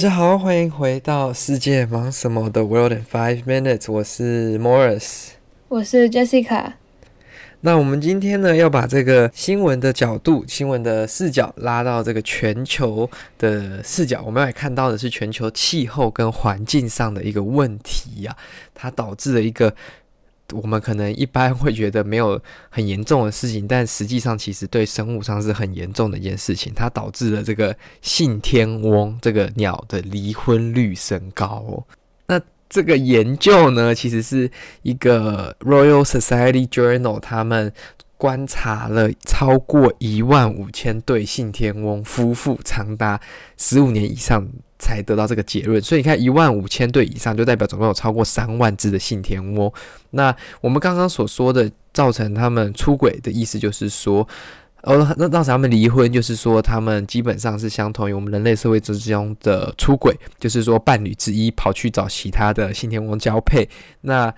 家好，欢迎回到世界忙什么的 World in Five Minutes。我是 Morris，我是 Jessica。那我们今天呢，要把这个新闻的角度、新闻的视角拉到这个全球的视角，我们要来看到的是全球气候跟环境上的一个问题呀、啊，它导致了一个。我们可能一般会觉得没有很严重的事情，但实际上其实对生物上是很严重的一件事情。它导致了这个信天翁这个鸟的离婚率升高哦。那这个研究呢，其实是一个 Royal Society Journal 他们。观察了超过一万五千对信天翁夫妇，长达十五年以上才得到这个结论。所以你看，一万五千对以上，就代表总共有超过三万只的信天翁。那我们刚刚所说的造成他们出轨的意思，就是说，呃，那造成他们离婚，就是说他们基本上是相同于我们人类社会之中的出轨，就是说伴侣之一跑去找其他的信天翁交配。那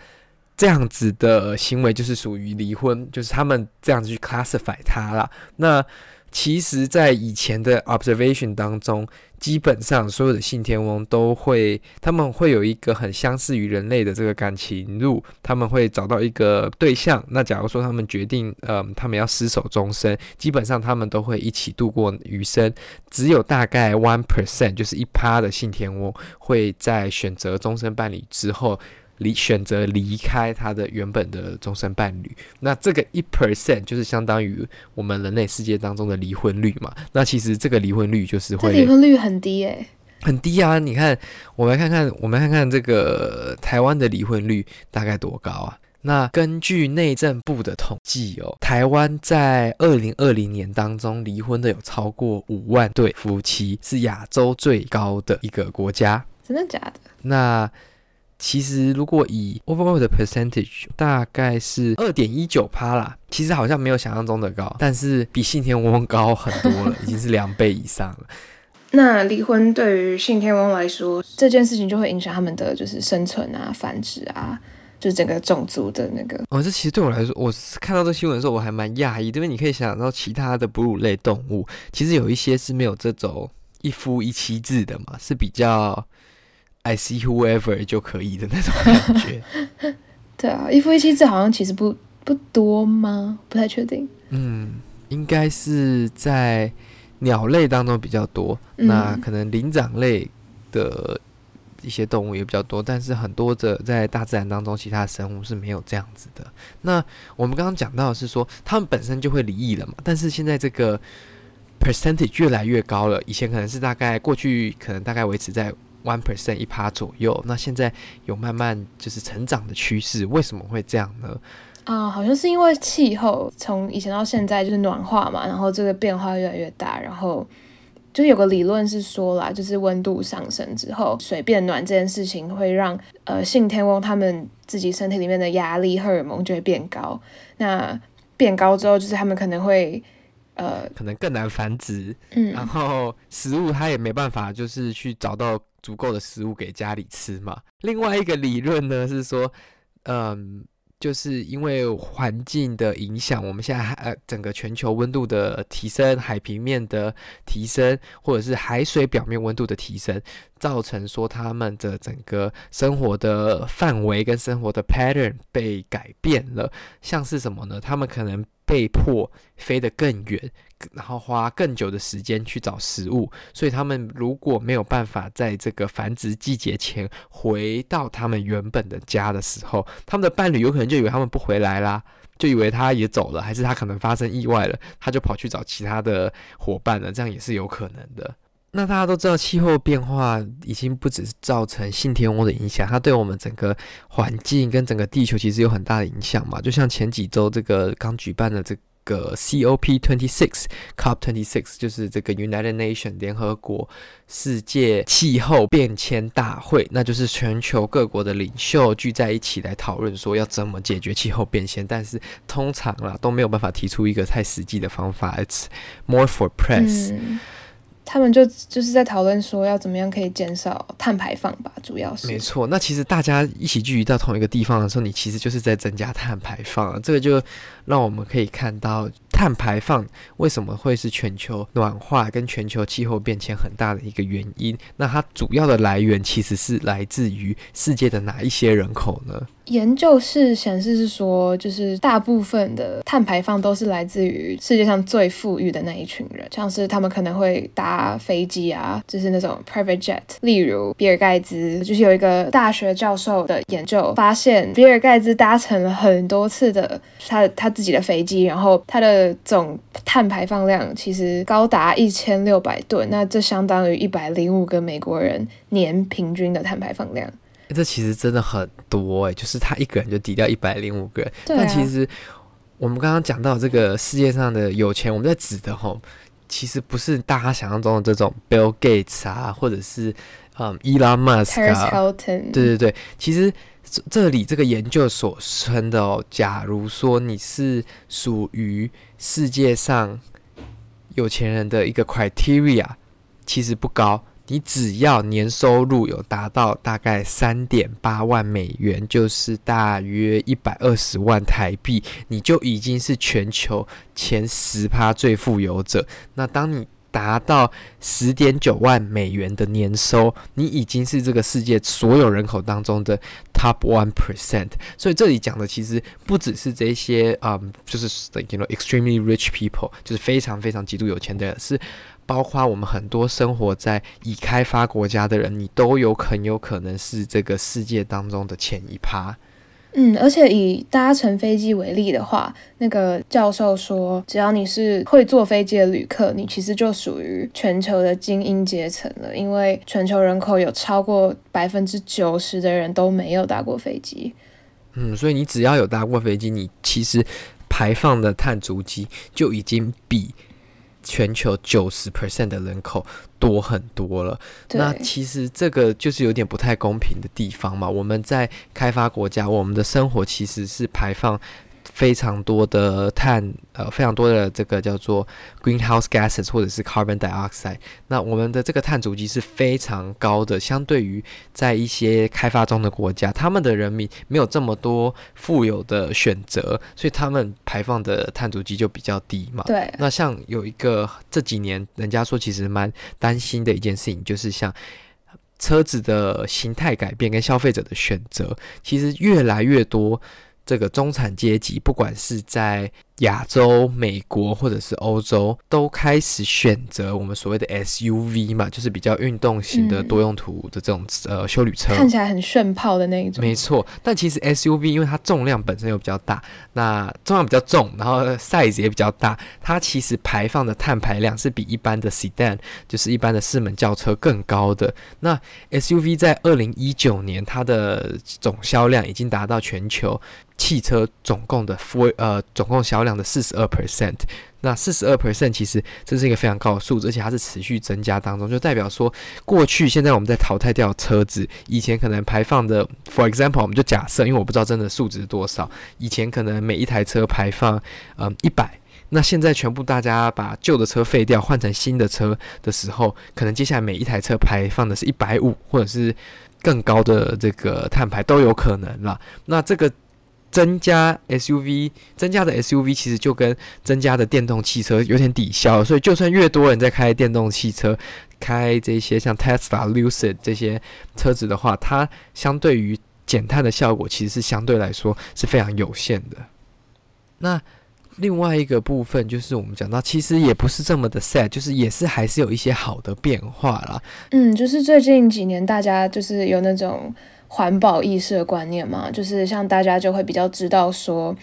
这样子的行为就是属于离婚，就是他们这样子去 classify 它啦。那其实，在以前的 observation 当中，基本上所有的信天翁都会，他们会有一个很相似于人类的这个感情路，他们会找到一个对象。那假如说他们决定，嗯，他们要厮守终身，基本上他们都会一起度过余生。只有大概 one percent，就是一趴的信天翁会在选择终身伴侣之后。离选择离开他的原本的终身伴侣，那这个一 percent 就是相当于我们人类世界当中的离婚率嘛。那其实这个离婚率就是会离婚率很低诶、欸，很低啊！你看，我们来看看，我们来看看这个台湾的离婚率大概多高啊？那根据内政部的统计哦，台湾在二零二零年当中离婚的有超过五万对夫妻，是亚洲最高的一个国家。真的假的？那。其实，如果以 overall 的 percentage，大概是二点一九趴啦。其实好像没有想象中的高，但是比信天翁高很多了，已经是两倍以上了。那离婚对于信天翁来说，这件事情就会影响他们的就是生存啊、繁殖啊，就是整个种族的那个。哦，这其实对我来说，我看到这新闻的时候，我还蛮讶异，因为你可以想到其他的哺乳类动物，其实有一些是没有这种一夫一妻制的嘛，是比较。I see whoever 就可以的那种感觉。对啊，一夫一妻制好像其实不不多吗？不太确定。嗯，应该是在鸟类当中比较多，嗯、那可能灵长类的一些动物也比较多，但是很多的在大自然当中，其他的生物是没有这样子的。那我们刚刚讲到的是说，它们本身就会离异了嘛，但是现在这个 percentage 越来越高了，以前可能是大概过去可能大概维持在。One percent 一趴左右，那现在有慢慢就是成长的趋势，为什么会这样呢？啊、呃，好像是因为气候从以前到现在就是暖化嘛，然后这个变化越来越大，然后就有个理论是说啦，就是温度上升之后，水变暖这件事情会让呃信天翁他们自己身体里面的压力荷尔蒙就会变高，那变高之后，就是他们可能会。呃，可能更难繁殖，嗯，然后食物它也没办法，就是去找到足够的食物给家里吃嘛。另外一个理论呢是说，嗯，就是因为环境的影响，我们现在呃整个全球温度的提升，海平面的提升，或者是海水表面温度的提升，造成说他们的整个生活的范围跟生活的 pattern 被改变了，像是什么呢？他们可能。被迫飞得更远，然后花更久的时间去找食物，所以他们如果没有办法在这个繁殖季节前回到他们原本的家的时候，他们的伴侣有可能就以为他们不回来啦，就以为他也走了，还是他可能发生意外了，他就跑去找其他的伙伴了，这样也是有可能的。那大家都知道，气候变化已经不只是造成信天翁的影响，它对我们整个环境跟整个地球其实有很大的影响嘛。就像前几周这个刚举办的这个 COP twenty six COP twenty six 就是这个 United Nation 联合国世界气候变迁大会，那就是全球各国的领袖聚在一起来讨论说要怎么解决气候变迁，但是通常啦都没有办法提出一个太实际的方法，It's more for press。他们就就是在讨论说要怎么样可以减少碳排放吧，主要是。没错，那其实大家一起聚集到同一个地方的时候，你其实就是在增加碳排放，啊这个就让我们可以看到。碳排放为什么会是全球暖化跟全球气候变迁很大的一个原因？那它主要的来源其实是来自于世界的哪一些人口呢？研究是显示是说，就是大部分的碳排放都是来自于世界上最富裕的那一群人，像是他们可能会搭飞机啊，就是那种 private jet。例如比尔盖茨，就是有一个大学教授的研究发现，比尔盖茨搭乘了很多次的他他自己的飞机，然后他的。总碳排放量其实高达一千六百吨，那这相当于一百零五个美国人年平均的碳排放量。这其实真的很多哎，就是他一个人就抵掉一百零五个人。啊、但其实我们刚刚讲到这个世界上的有钱，我们在指的吼，其实不是大家想象中的这种 Bill Gates 啊，或者是嗯 Elon Musk 啊，对对对，其实。这里这个研究所称的哦，假如说你是属于世界上有钱人的一个 criteria，其实不高，你只要年收入有达到大概三点八万美元，就是大约一百二十万台币，你就已经是全球前十趴最富有者。那当你达到十点九万美元的年收，你已经是这个世界所有人口当中的 top one percent。所以这里讲的其实不只是这些，嗯，就是 you know extremely rich people，就是非常非常极度有钱的人，是包括我们很多生活在已开发国家的人，你都有很有可能是这个世界当中的前一趴。嗯，而且以搭乘飞机为例的话，那个教授说，只要你是会坐飞机的旅客，你其实就属于全球的精英阶层了，因为全球人口有超过百分之九十的人都没有搭过飞机。嗯，所以你只要有搭过飞机，你其实排放的碳足迹就已经比全球九十 percent 的人口多很多了，那其实这个就是有点不太公平的地方嘛。我们在开发国家，我们的生活其实是排放。非常多的碳，呃，非常多的这个叫做 greenhouse gases 或者是 carbon dioxide。那我们的这个碳足迹是非常高的，相对于在一些开发中的国家，他们的人民没有这么多富有的选择，所以他们排放的碳足迹就比较低嘛。对。那像有一个这几年人家说其实蛮担心的一件事情，就是像车子的形态改变跟消费者的选择，其实越来越多。这个中产阶级，不管是在亚洲、美国或者是欧洲，都开始选择我们所谓的 SUV 嘛，就是比较运动型的多用途的这种、嗯、呃修旅车，看起来很炫炮的那一种。没错，但其实 SUV 因为它重量本身又比较大，那重量比较重，然后 size 也比较大，它其实排放的碳排量是比一般的 sedan，就是一般的四门轿车更高的。那 SUV 在二零一九年，它的总销量已经达到全球。汽车总共的 for 呃总共销量的四十二 percent，那四十二 percent 其实这是一个非常高的数字，而且它是持续增加当中，就代表说过去现在我们在淘汰掉车子，以前可能排放的，for example 我们就假设，因为我不知道真的数值是多少，以前可能每一台车排放嗯一百，那现在全部大家把旧的车废掉，换成新的车的时候，可能接下来每一台车排放的是一百五，或者是更高的这个碳排都有可能了。那这个。增加 SUV，增加的 SUV 其实就跟增加的电动汽车有点抵消，所以就算越多人在开电动汽车，开这些像 Tesla、Lucid 这些车子的话，它相对于减碳的效果其实是相对来说是非常有限的。那另外一个部分就是我们讲到，其实也不是这么的 sad，就是也是还是有一些好的变化啦。嗯，就是最近几年大家就是有那种。环保意识的观念嘛，就是像大家就会比较知道说，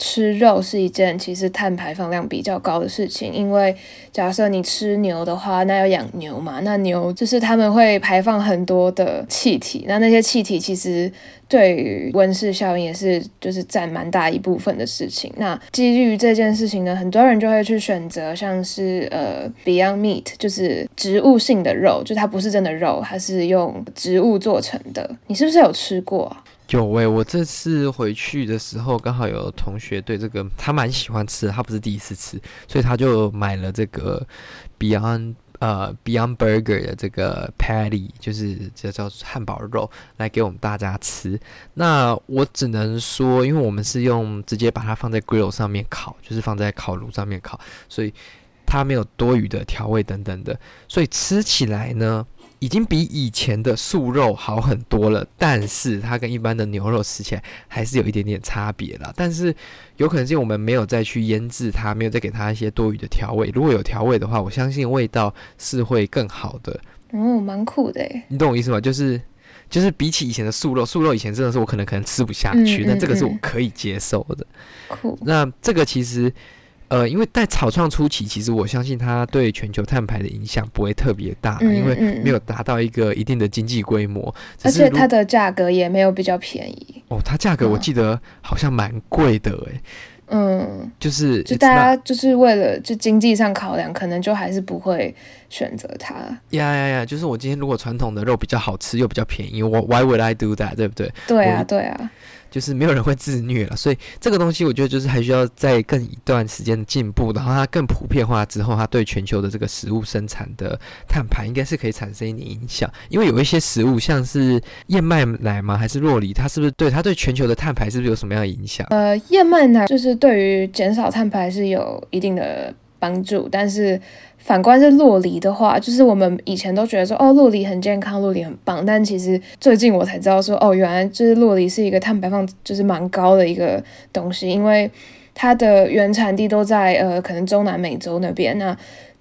吃肉是一件其实碳排放量比较高的事情，因为假设你吃牛的话，那要养牛嘛，那牛就是他们会排放很多的气体，那那些气体其实对于温室效应也是就是占蛮大一部分的事情。那基于这件事情呢，很多人就会去选择像是呃 Beyond Meat，就是植物性的肉，就它不是真的肉，它是用植物做成的。你是不是有吃过？有喂、我这次回去的时候，刚好有同学对这个他蛮喜欢吃的，他不是第一次吃，所以他就买了这个 Beyond 呃 Beyond Burger 的这个 Patty，就是这叫汉堡肉，来给我们大家吃。那我只能说，因为我们是用直接把它放在 grill 上面烤，就是放在烤炉上面烤，所以它没有多余的调味等等的，所以吃起来呢。已经比以前的素肉好很多了，但是它跟一般的牛肉吃起来还是有一点点差别啦。但是有可能是因为我们没有再去腌制它，没有再给它一些多余的调味。如果有调味的话，我相信味道是会更好的。哦，蛮酷的诶，你懂我意思吗？就是就是比起以前的素肉，素肉以前真的是我可能可能吃不下去，嗯嗯嗯，但这个是我可以接受的。酷。那这个其实。呃，因为在草创初期，其实我相信它对全球碳排的影响不会特别大，嗯，因为没有达到一个一定的经济规模，而且它的价格也没有比较便宜。哦，它价格我记得好像蛮贵的诶。嗯，就是就大家就是为了就经济上考量，可能就还是不会选择它。呀呀呀！就是我今天如果传统的肉比较好吃又比较便宜，我 Why would I do that？对不对？对啊，对啊。就是没有人会自虐了，所以这个东西我觉得就是还需要再更一段时间的进步，然后它更普遍化之后，它对全球的这个食物生产的碳排应该是可以产生一点影响。因为有一些食物像是燕麦奶吗？还是洛梨？它是不是对它对全球的碳排是不是有什么样的影响？呃，燕麦奶就是对于减少碳排是有一定的帮助，但是。反观是洛梨的话，就是我们以前都觉得说，哦，洛梨很健康，洛梨很棒。但其实最近我才知道说，哦，原来就是洛梨是一个碳排放就是蛮高的一个东西，因为它的原产地都在呃，可能中南美洲那边那。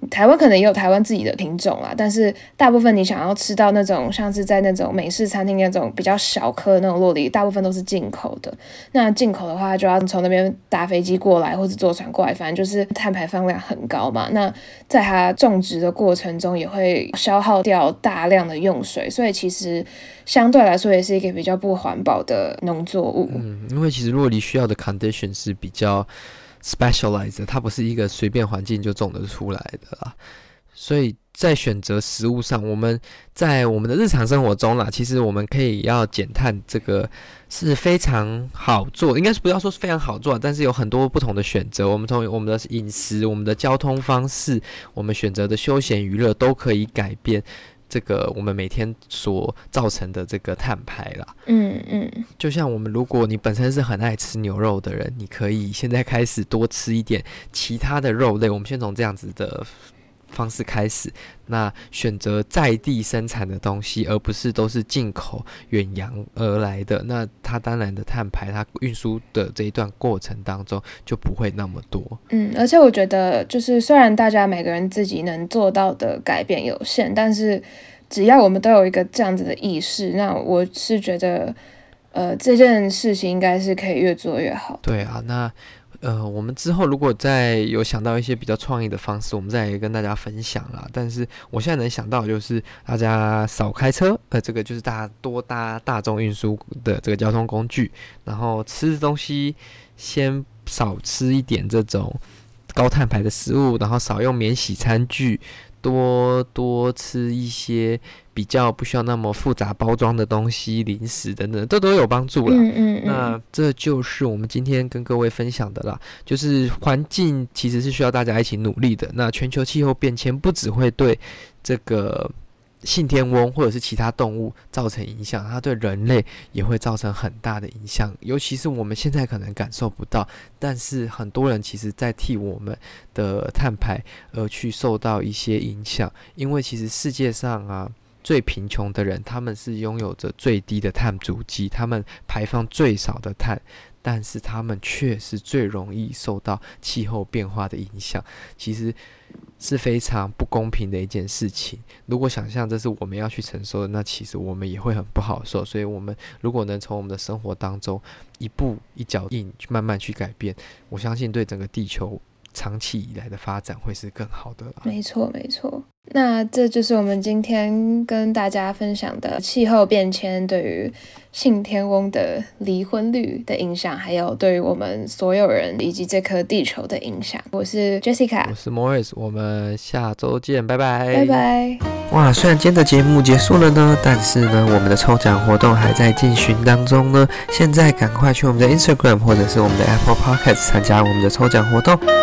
台湾可能也有台湾自己的品种啦，但是大部分你想要吃到那种像是在那种美式餐厅那种比较小颗的那种洛梨，大部分都是进口的。那进口的话，就要从那边搭飞机过来或者坐船过来，反正就是碳排放量很高嘛。那在它种植的过程中，也会消耗掉大量的用水，所以其实相对来说也是一个比较不环保的农作物。嗯，因为其实洛梨需要的 condition 是比较。specialized，它不是一个随便环境就种得出来的啦，所以在选择食物上，我们在我们的日常生活中啦，其实我们可以要减碳，这个是非常好做，应该是不要说是非常好做，但是有很多不同的选择，我们从我们的饮食、我们的交通方式、我们选择的休闲娱乐都可以改变。这个我们每天所造成的这个碳排啦，嗯嗯，就像我们，如果你本身是很爱吃牛肉的人，你可以现在开始多吃一点其他的肉类。我们先从这样子的。方式开始，那选择在地生产的东西，而不是都是进口远洋而来的，那它当然的碳排，它运输的这一段过程当中就不会那么多。嗯，而且我觉得，就是虽然大家每个人自己能做到的改变有限，但是只要我们都有一个这样子的意识，那我是觉得，呃，这件事情应该是可以越做越好。对啊，那。呃，我们之后如果再有想到一些比较创意的方式，我们再来跟大家分享啦。但是我现在能想到就是大家少开车，呃，这个就是大家多搭大众运输的这个交通工具，然后吃东西先少吃一点这种高碳排的食物，然后少用免洗餐具。多多吃一些比较不需要那么复杂包装的东西、零食等等，这都有帮助了。嗯嗯嗯。那这就是我们今天跟各位分享的啦，就是环境其实是需要大家一起努力的。那全球气候变迁不只会对这个。信天翁或者是其他动物造成影响，它对人类也会造成很大的影响，尤其是我们现在可能感受不到，但是很多人其实在替我们的碳排而去受到一些影响，因为其实世界上啊最贫穷的人，他们是拥有着最低的碳足迹，他们排放最少的碳，但是他们却是最容易受到气候变化的影响。其实。是非常不公平的一件事情。如果想象这是我们要去承受的，那其实我们也会很不好受。所以，我们如果能从我们的生活当中一步一脚印去慢慢去改变，我相信对整个地球长期以来的发展会是更好的。没错，没错。那这就是我们今天跟大家分享的气候变迁对于信天翁的离婚率的影响，还有对于我们所有人以及这颗地球的影响。我是 Jessica，我是 Morris，我们下周见，拜拜，拜拜。哇，虽然今天的节目结束了呢，但是呢，我们的抽奖活动还在进行当中呢。现在赶快去我们的 Instagram 或者是我们的 Apple Podcast 参加我们的抽奖活动。